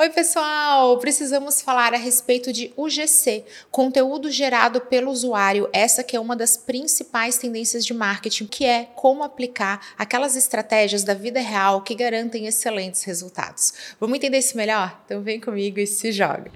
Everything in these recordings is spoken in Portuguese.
Oi, pessoal! Precisamos falar a respeito de UGC, conteúdo gerado pelo usuário. Essa que é uma das principais tendências de marketing, que é como aplicar aquelas estratégias da vida real que garantem excelentes resultados. Vamos entender isso melhor? Então vem comigo e se joga.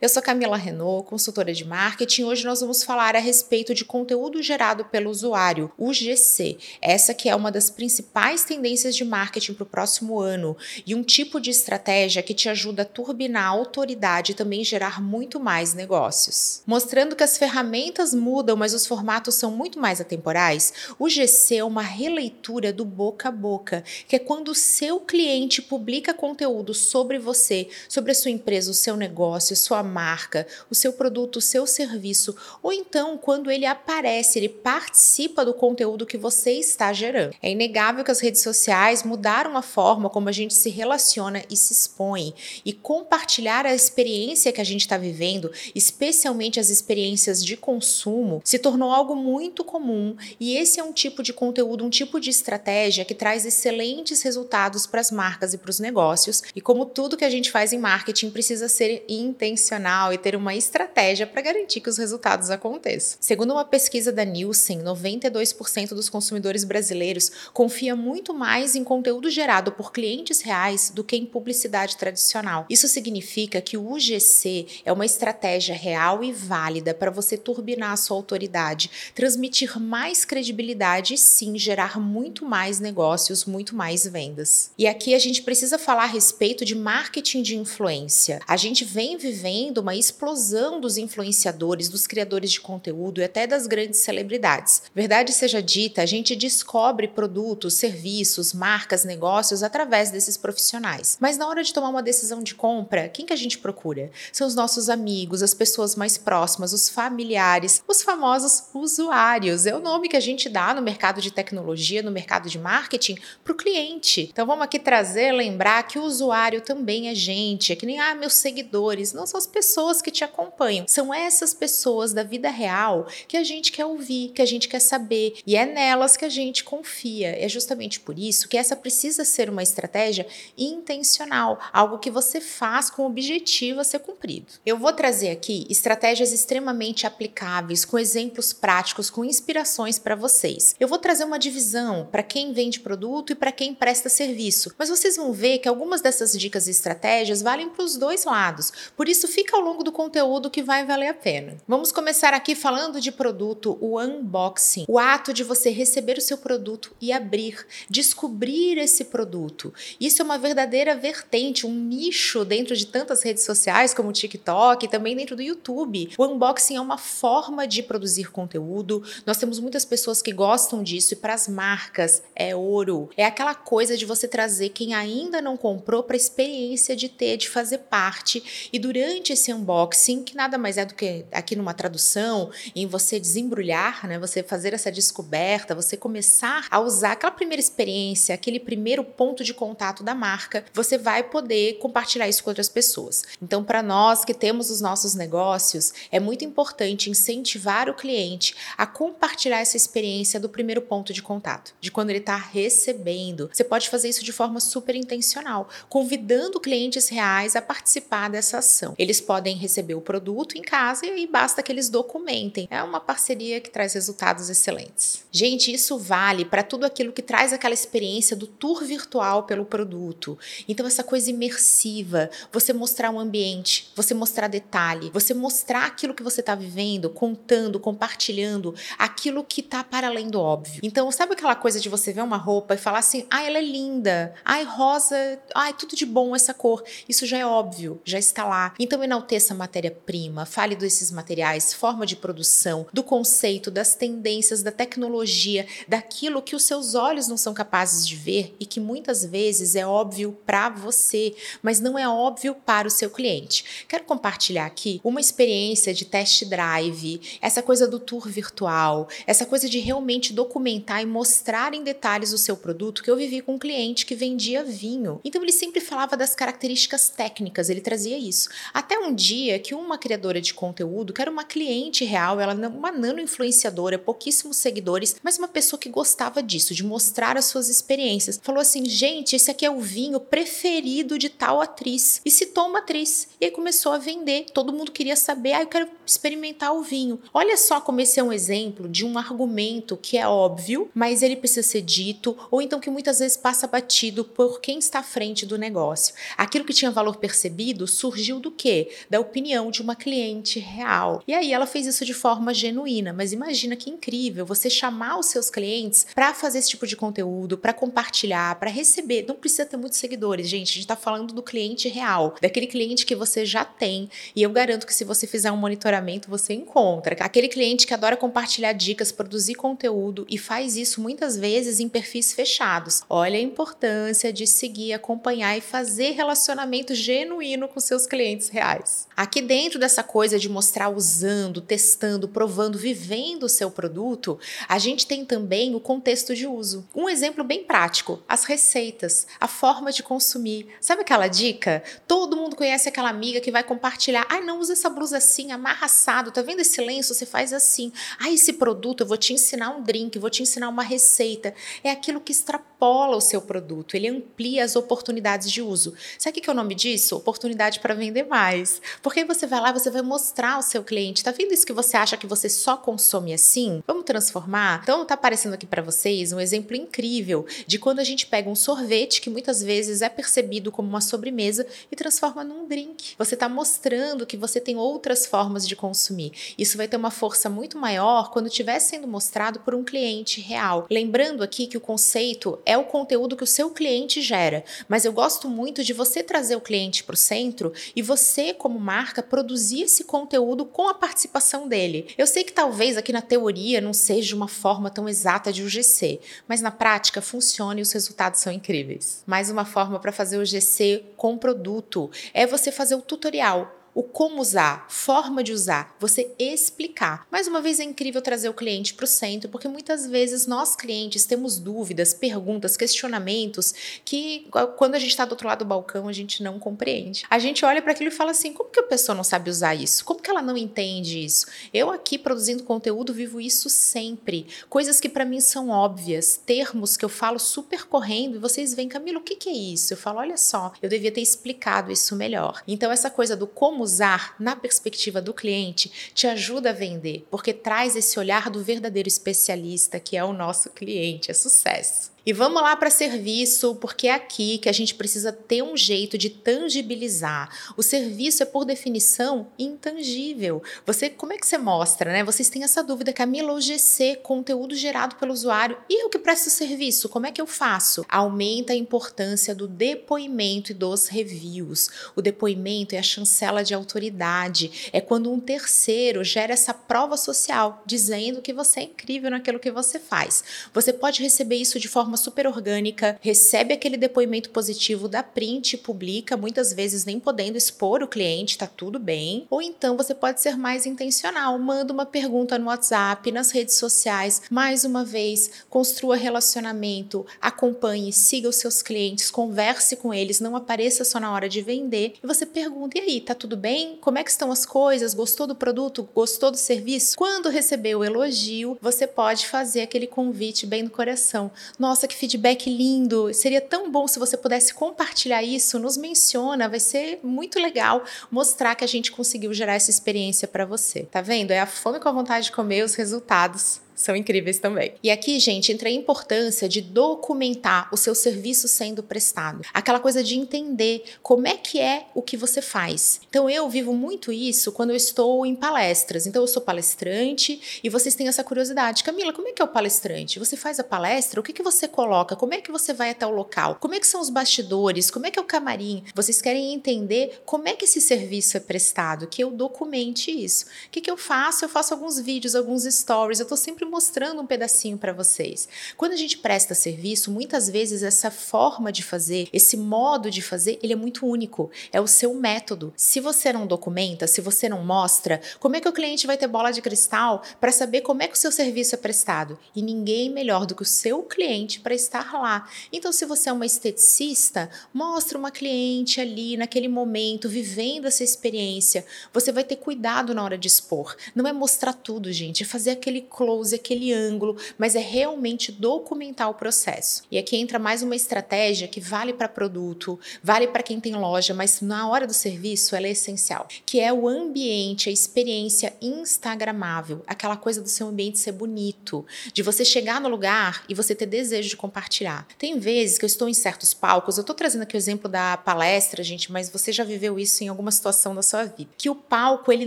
Eu sou Camila Renault, consultora de marketing. Hoje nós vamos falar a respeito de conteúdo gerado pelo usuário, UGC. Essa que é uma das principais tendências de marketing para o próximo ano e um tipo de estratégia que te ajuda a turbinar a autoridade e também gerar muito mais negócios. Mostrando que as ferramentas mudam, mas os formatos são muito mais atemporais, o GC é uma releitura do boca a boca, que é quando o seu cliente publica conteúdo sobre você, sobre a sua empresa, o seu negócio, sua marca, o seu produto, o seu serviço, ou então quando ele aparece, ele participa do conteúdo que você está gerando. É inegável que as redes sociais mudaram a forma como a gente se relaciona e se expõe, e compartilhar a experiência que a gente está vivendo, especialmente as experiências de consumo, se tornou algo muito comum, e esse é um tipo de conteúdo, um tipo de estratégia que traz excelentes resultados para as marcas e para os negócios, e como tudo que a gente faz em marketing precisa ser intencional e ter uma estratégia para garantir que os resultados aconteçam. Segundo uma pesquisa da Nielsen, 92% dos consumidores brasileiros confia muito mais em conteúdo gerado por clientes reais do que em publicidade tradicional. Isso significa que o UGC é uma estratégia real e válida para você turbinar a sua autoridade, transmitir mais credibilidade e sim gerar muito mais negócios, muito mais vendas. E aqui a gente precisa falar a respeito de marketing de influência. A gente vem vivendo vendo uma explosão dos influenciadores, dos criadores de conteúdo e até das grandes celebridades. Verdade seja dita, a gente descobre produtos, serviços, marcas, negócios através desses profissionais. Mas na hora de tomar uma decisão de compra, quem que a gente procura? São os nossos amigos, as pessoas mais próximas, os familiares, os famosos usuários. É o nome que a gente dá no mercado de tecnologia, no mercado de marketing, para o cliente. Então vamos aqui trazer, lembrar que o usuário também é gente, é que nem ah, meus seguidores, não são as pessoas que te acompanham. São essas pessoas da vida real que a gente quer ouvir, que a gente quer saber, e é nelas que a gente confia. É justamente por isso que essa precisa ser uma estratégia intencional, algo que você faz com o objetivo a ser cumprido. Eu vou trazer aqui estratégias extremamente aplicáveis, com exemplos práticos, com inspirações para vocês. Eu vou trazer uma divisão para quem vende produto e para quem presta serviço, mas vocês vão ver que algumas dessas dicas e estratégias valem para os dois lados. Por isso, fica ao longo do conteúdo que vai valer a pena. Vamos começar aqui falando de produto, o unboxing, o ato de você receber o seu produto e abrir, descobrir esse produto. Isso é uma verdadeira vertente, um nicho dentro de tantas redes sociais como o TikTok e também dentro do YouTube. O unboxing é uma forma de produzir conteúdo. Nós temos muitas pessoas que gostam disso e para as marcas é ouro. É aquela coisa de você trazer quem ainda não comprou para a experiência de ter, de fazer parte e durante esse unboxing, que nada mais é do que aqui numa tradução, em você desembrulhar, né, você fazer essa descoberta, você começar a usar aquela primeira experiência, aquele primeiro ponto de contato da marca, você vai poder compartilhar isso com outras pessoas. Então, para nós que temos os nossos negócios, é muito importante incentivar o cliente a compartilhar essa experiência do primeiro ponto de contato, de quando ele está recebendo. Você pode fazer isso de forma super intencional, convidando clientes reais a participar dessa ação. Eles podem receber o produto em casa e basta que eles documentem. É uma parceria que traz resultados excelentes. Gente, isso vale para tudo aquilo que traz aquela experiência do tour virtual pelo produto. Então, essa coisa imersiva, você mostrar um ambiente, você mostrar detalhe, você mostrar aquilo que você está vivendo, contando, compartilhando, aquilo que está para além do óbvio. Então, sabe aquela coisa de você ver uma roupa e falar assim: ah, ela é linda, ai, rosa, ai, tudo de bom essa cor. Isso já é óbvio, já está lá. Então, enalteça a matéria-prima, fale desses materiais, forma de produção, do conceito, das tendências, da tecnologia, daquilo que os seus olhos não são capazes de ver e que muitas vezes é óbvio para você, mas não é óbvio para o seu cliente. Quero compartilhar aqui uma experiência de test drive, essa coisa do tour virtual, essa coisa de realmente documentar e mostrar em detalhes o seu produto que eu vivi com um cliente que vendia vinho. Então ele sempre falava das características técnicas, ele trazia isso. Até Um dia que uma criadora de conteúdo, que era uma cliente real, ela uma nano influenciadora, pouquíssimos seguidores, mas uma pessoa que gostava disso, de mostrar as suas experiências, falou assim: gente, esse aqui é o vinho preferido de tal atriz. E citou uma atriz. E aí começou a vender. Todo mundo queria saber, ah, eu quero experimentar o vinho. Olha só como esse é um exemplo de um argumento que é óbvio, mas ele precisa ser dito, ou então que muitas vezes passa batido por quem está à frente do negócio. Aquilo que tinha valor percebido surgiu do quê? Da opinião de uma cliente real. E aí ela fez isso de forma genuína, mas imagina que incrível você chamar os seus clientes para fazer esse tipo de conteúdo, para compartilhar, para receber. Não precisa ter muitos seguidores, gente. A gente está falando do cliente real, daquele cliente que você já tem. E eu garanto que se você fizer um monitoramento, você encontra. Aquele cliente que adora compartilhar dicas, produzir conteúdo e faz isso muitas vezes em perfis fechados. Olha a importância de seguir, acompanhar e fazer relacionamento genuíno com seus clientes reais. Aqui dentro dessa coisa de mostrar usando, testando, provando, vivendo o seu produto, a gente tem também o contexto de uso. Um exemplo bem prático: as receitas, a forma de consumir. Sabe aquela dica? Todo mundo conhece aquela amiga que vai compartilhar. Ai, não usa essa blusa assim, amarra assado. Tá vendo esse lenço? Você faz assim. Ai, esse produto, eu vou te ensinar um drink, vou te ensinar uma receita. É aquilo que extrapola o seu produto, ele amplia as oportunidades de uso. Sabe o que é o nome disso? Oportunidade para vender mais. Porque você vai lá, você vai mostrar ao seu cliente, tá vendo isso que você acha que você só consome assim? Vamos transformar? Então tá aparecendo aqui para vocês um exemplo incrível de quando a gente pega um sorvete que muitas vezes é percebido como uma sobremesa e transforma num drink. Você está mostrando que você tem outras formas de consumir. Isso vai ter uma força muito maior quando estiver sendo mostrado por um cliente real. Lembrando aqui que o conceito é o conteúdo que o seu cliente gera, mas eu gosto muito de você trazer o cliente para o centro e você, como marca, produzir esse conteúdo com a participação dele. Eu sei que talvez aqui na teoria não seja uma forma tão exata de UGC, mas na prática funciona e os resultados são incríveis. Mais uma forma para fazer o GC com produto é você fazer o tutorial o como usar, forma de usar, você explicar. Mais uma vez é incrível trazer o cliente para o centro, porque muitas vezes nós clientes temos dúvidas, perguntas, questionamentos que quando a gente está do outro lado do balcão a gente não compreende. A gente olha para aquilo e fala assim: como que a pessoa não sabe usar isso? Como que ela não entende isso? Eu aqui produzindo conteúdo vivo isso sempre. Coisas que para mim são óbvias, termos que eu falo super correndo e vocês veem, Camilo, o que, que é isso? Eu falo, olha só, eu devia ter explicado isso melhor. Então essa coisa do como usar na perspectiva do cliente te ajuda a vender, porque traz esse olhar do verdadeiro especialista que é o nosso cliente. É sucesso. E vamos lá para serviço, porque é aqui que a gente precisa ter um jeito de tangibilizar. O serviço é por definição intangível. Você, como é que você mostra, né? Vocês têm essa dúvida, Camila, o GC, conteúdo gerado pelo usuário, e eu que presto serviço, como é que eu faço? Aumenta a importância do depoimento e dos reviews. O depoimento é a chancela de autoridade, é quando um terceiro gera essa prova social, dizendo que você é incrível naquilo que você faz. Você pode receber isso de forma super orgânica, recebe aquele depoimento positivo da print e publica, muitas vezes nem podendo expor o cliente, tá tudo bem. Ou então você pode ser mais intencional, manda uma pergunta no WhatsApp, nas redes sociais, mais uma vez, construa relacionamento, acompanhe, siga os seus clientes, converse com eles, não apareça só na hora de vender e você pergunta: e aí, tá tudo bem? Como é que estão as coisas? Gostou do produto? Gostou do serviço? Quando receber o elogio, você pode fazer aquele convite bem no coração. Nossa, que feedback lindo! Seria tão bom se você pudesse compartilhar isso, nos menciona, vai ser muito legal mostrar que a gente conseguiu gerar essa experiência para você. Tá vendo? É a fome com a vontade de comer os resultados são incríveis também. E aqui, gente, entra a importância de documentar o seu serviço sendo prestado. Aquela coisa de entender como é que é o que você faz. Então, eu vivo muito isso quando eu estou em palestras. Então, eu sou palestrante e vocês têm essa curiosidade. Camila, como é que é o palestrante? Você faz a palestra? O que, que você coloca? Como é que você vai até o local? Como é que são os bastidores? Como é que é o camarim? Vocês querem entender como é que esse serviço é prestado, que eu documente isso. O que, que eu faço? Eu faço alguns vídeos, alguns stories. Eu estou sempre mostrando um pedacinho para vocês. Quando a gente presta serviço, muitas vezes essa forma de fazer, esse modo de fazer, ele é muito único. É o seu método. Se você não documenta, se você não mostra, como é que o cliente vai ter bola de cristal para saber como é que o seu serviço é prestado? E ninguém melhor do que o seu cliente para estar lá. Então, se você é uma esteticista, mostra uma cliente ali naquele momento, vivendo essa experiência. Você vai ter cuidado na hora de expor. Não é mostrar tudo, gente, é fazer aquele close, aquele ângulo, mas é realmente documentar o processo. E aqui entra mais uma estratégia que vale para produto, vale para quem tem loja, mas na hora do serviço ela é essencial, que é o ambiente, a experiência instagramável, aquela coisa do seu ambiente ser bonito, de você chegar no lugar e você ter desejo de compartilhar. Tem vezes que eu estou em certos palcos, eu estou trazendo aqui o exemplo da palestra, gente, mas você já viveu isso em alguma situação da sua vida, que o palco ele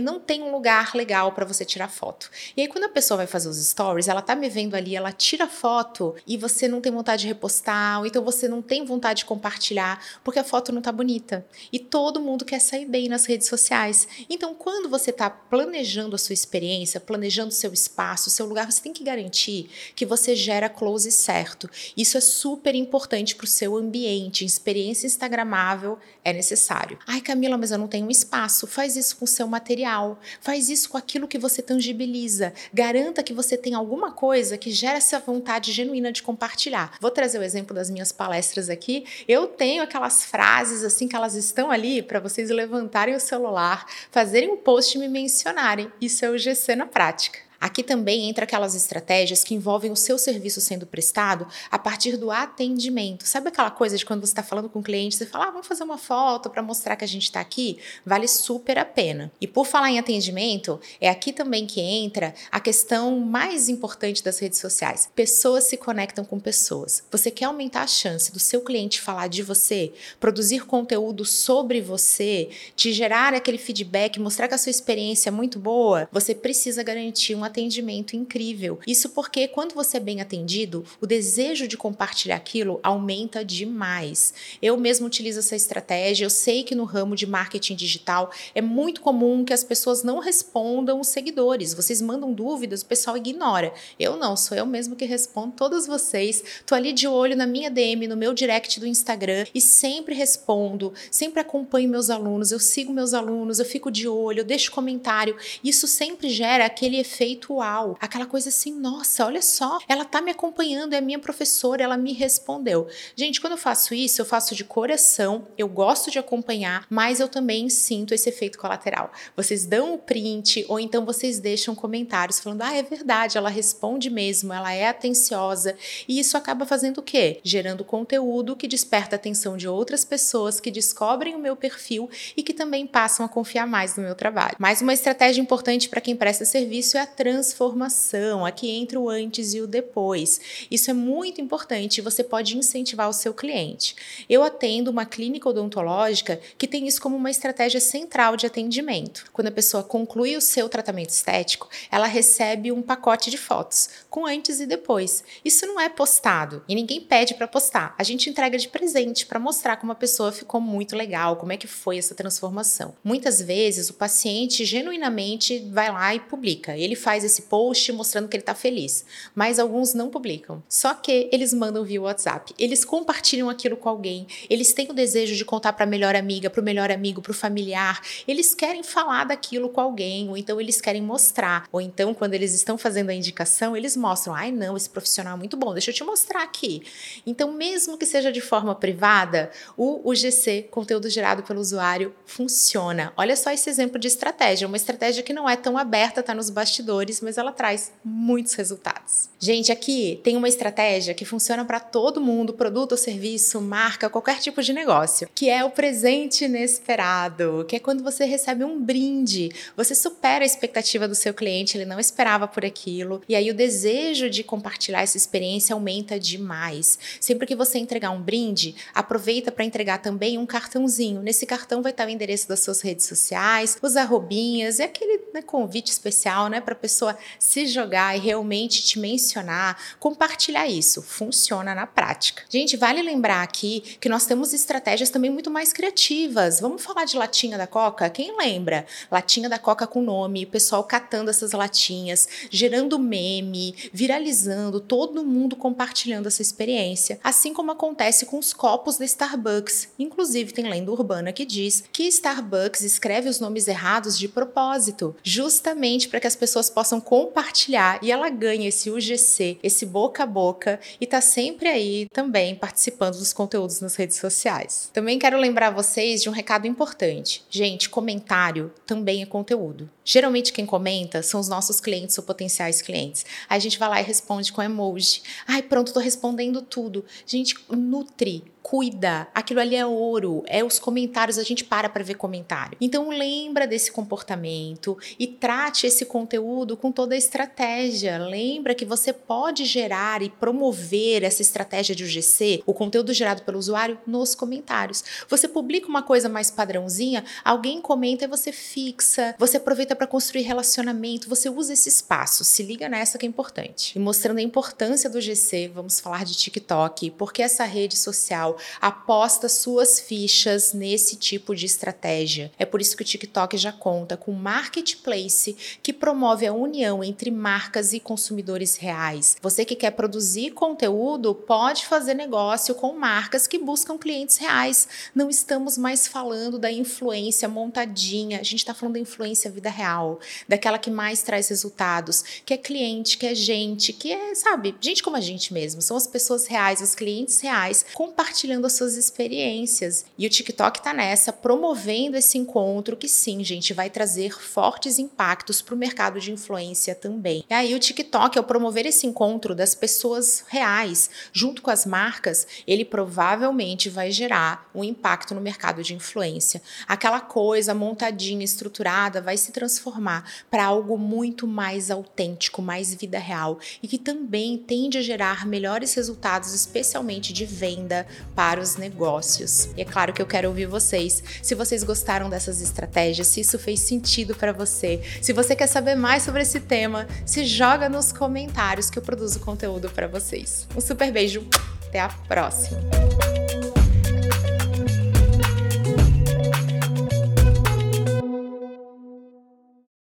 não tem um lugar legal para você tirar foto. E aí quando a pessoa vai fazer os stories, ela tá me vendo ali, ela tira foto e você não tem vontade de repostar, ou então você não tem vontade de compartilhar, porque a foto não tá bonita. E todo mundo quer sair bem nas redes sociais. Então, quando você está planejando a sua experiência, planejando o seu espaço, o seu lugar, você tem que garantir que você gera close certo. Isso é super importante para o seu ambiente. Experiência instagramável é necessário. Ai, Camila, mas eu não tenho um espaço. Faz isso com o seu material. Faz isso com aquilo que você tangibiliza. Garanta que você tem alguma coisa que gera essa vontade genuína de compartilhar. Vou trazer o exemplo das minhas palestras aqui. Eu tenho aquelas frases assim que elas estão ali para vocês levantarem o celular, fazerem um post e me mencionarem. Isso é o GC na prática. Aqui também entra aquelas estratégias que envolvem o seu serviço sendo prestado a partir do atendimento. Sabe aquela coisa de quando você está falando com o cliente, você fala, ah, vamos fazer uma foto para mostrar que a gente está aqui? Vale super a pena. E por falar em atendimento, é aqui também que entra a questão mais importante das redes sociais. Pessoas se conectam com pessoas. Você quer aumentar a chance do seu cliente falar de você, produzir conteúdo sobre você, te gerar aquele feedback, mostrar que a sua experiência é muito boa, você precisa garantir um atendimento incrível. Isso porque quando você é bem atendido, o desejo de compartilhar aquilo aumenta demais. Eu mesmo utilizo essa estratégia. Eu sei que no ramo de marketing digital é muito comum que as pessoas não respondam os seguidores. Vocês mandam dúvidas, o pessoal ignora. Eu não, sou eu mesmo que respondo todos vocês. Tô ali de olho na minha DM, no meu direct do Instagram e sempre respondo, sempre acompanho meus alunos, eu sigo meus alunos, eu fico de olho, eu deixo comentário. Isso sempre gera aquele efeito ritual, aquela coisa assim, nossa, olha só, ela tá me acompanhando, é minha professora, ela me respondeu. Gente, quando eu faço isso, eu faço de coração, eu gosto de acompanhar, mas eu também sinto esse efeito colateral. Vocês dão o print ou então vocês deixam comentários falando: "Ah, é verdade, ela responde mesmo, ela é atenciosa". E isso acaba fazendo o quê? Gerando conteúdo que desperta a atenção de outras pessoas que descobrem o meu perfil e que também passam a confiar mais no meu trabalho. Mais uma estratégia importante para quem presta serviço é a transformação, aqui entre o antes e o depois. Isso é muito importante você pode incentivar o seu cliente. Eu atendo uma clínica odontológica que tem isso como uma estratégia central de atendimento. Quando a pessoa conclui o seu tratamento estético, ela recebe um pacote de fotos com antes e depois. Isso não é postado e ninguém pede para postar. A gente entrega de presente para mostrar como a pessoa ficou muito legal, como é que foi essa transformação. Muitas vezes o paciente genuinamente vai lá e publica. Ele faz faz esse post mostrando que ele está feliz, mas alguns não publicam. Só que eles mandam via WhatsApp, eles compartilham aquilo com alguém, eles têm o desejo de contar para a melhor amiga, para o melhor amigo, para o familiar, eles querem falar daquilo com alguém, ou então eles querem mostrar, ou então quando eles estão fazendo a indicação, eles mostram, ai não, esse profissional é muito bom, deixa eu te mostrar aqui. Então, mesmo que seja de forma privada, o UGC, conteúdo gerado pelo usuário, funciona. Olha só esse exemplo de estratégia, uma estratégia que não é tão aberta, está nos bastidores mas ela traz muitos resultados. Gente, aqui tem uma estratégia que funciona para todo mundo, produto ou serviço, marca, qualquer tipo de negócio, que é o presente inesperado, que é quando você recebe um brinde, você supera a expectativa do seu cliente, ele não esperava por aquilo, e aí o desejo de compartilhar essa experiência aumenta demais. Sempre que você entregar um brinde, aproveita para entregar também um cartãozinho. Nesse cartão vai estar o endereço das suas redes sociais, os arrobinhas e aquele né, convite especial, né, para pessoa pessoa se jogar e realmente te mencionar, compartilhar isso. Funciona na prática. Gente, vale lembrar aqui que nós temos estratégias também muito mais criativas. Vamos falar de latinha da Coca? Quem lembra? Latinha da Coca com nome, o pessoal catando essas latinhas, gerando meme, viralizando, todo mundo compartilhando essa experiência. Assim como acontece com os copos da Starbucks. Inclusive, tem lenda urbana que diz que Starbucks escreve os nomes errados de propósito, justamente para que as pessoas possam compartilhar e ela ganha esse UGC, esse boca a boca e tá sempre aí também participando dos conteúdos nas redes sociais. Também quero lembrar vocês de um recado importante. Gente, comentário também é conteúdo. Geralmente quem comenta são os nossos clientes ou potenciais clientes. Aí a gente vai lá e responde com emoji. Ai, pronto, tô respondendo tudo. Gente, nutre cuida, aquilo ali é ouro, é os comentários, a gente para para ver comentário. Então lembra desse comportamento e trate esse conteúdo com toda a estratégia. Lembra que você pode gerar e promover essa estratégia de UGC, o conteúdo gerado pelo usuário, nos comentários. Você publica uma coisa mais padrãozinha, alguém comenta e você fixa, você aproveita para construir relacionamento, você usa esse espaço. Se liga nessa que é importante. E mostrando a importância do GC, vamos falar de TikTok, porque essa rede social aposta suas fichas nesse tipo de estratégia. É por isso que o TikTok já conta com marketplace que promove a união entre marcas e consumidores reais. Você que quer produzir conteúdo pode fazer negócio com marcas que buscam clientes reais. Não estamos mais falando da influência montadinha, a gente está falando da influência vida real, daquela que mais traz resultados, que é cliente, que é gente, que é, sabe, gente como a gente mesmo. São as pessoas reais, os clientes reais compartilhando compartilhando as suas experiências. E o TikTok tá nessa, promovendo esse encontro que sim, gente, vai trazer fortes impactos para o mercado de influência também. E aí o TikTok, ao promover esse encontro das pessoas reais junto com as marcas, ele provavelmente vai gerar um impacto no mercado de influência. Aquela coisa montadinha, estruturada, vai se transformar para algo muito mais autêntico, mais vida real e que também tende a gerar melhores resultados, especialmente de venda, para os negócios. E é claro que eu quero ouvir vocês. Se vocês gostaram dessas estratégias, se isso fez sentido para você, se você quer saber mais sobre esse tema, se joga nos comentários que eu produzo conteúdo para vocês. Um super beijo, até a próxima.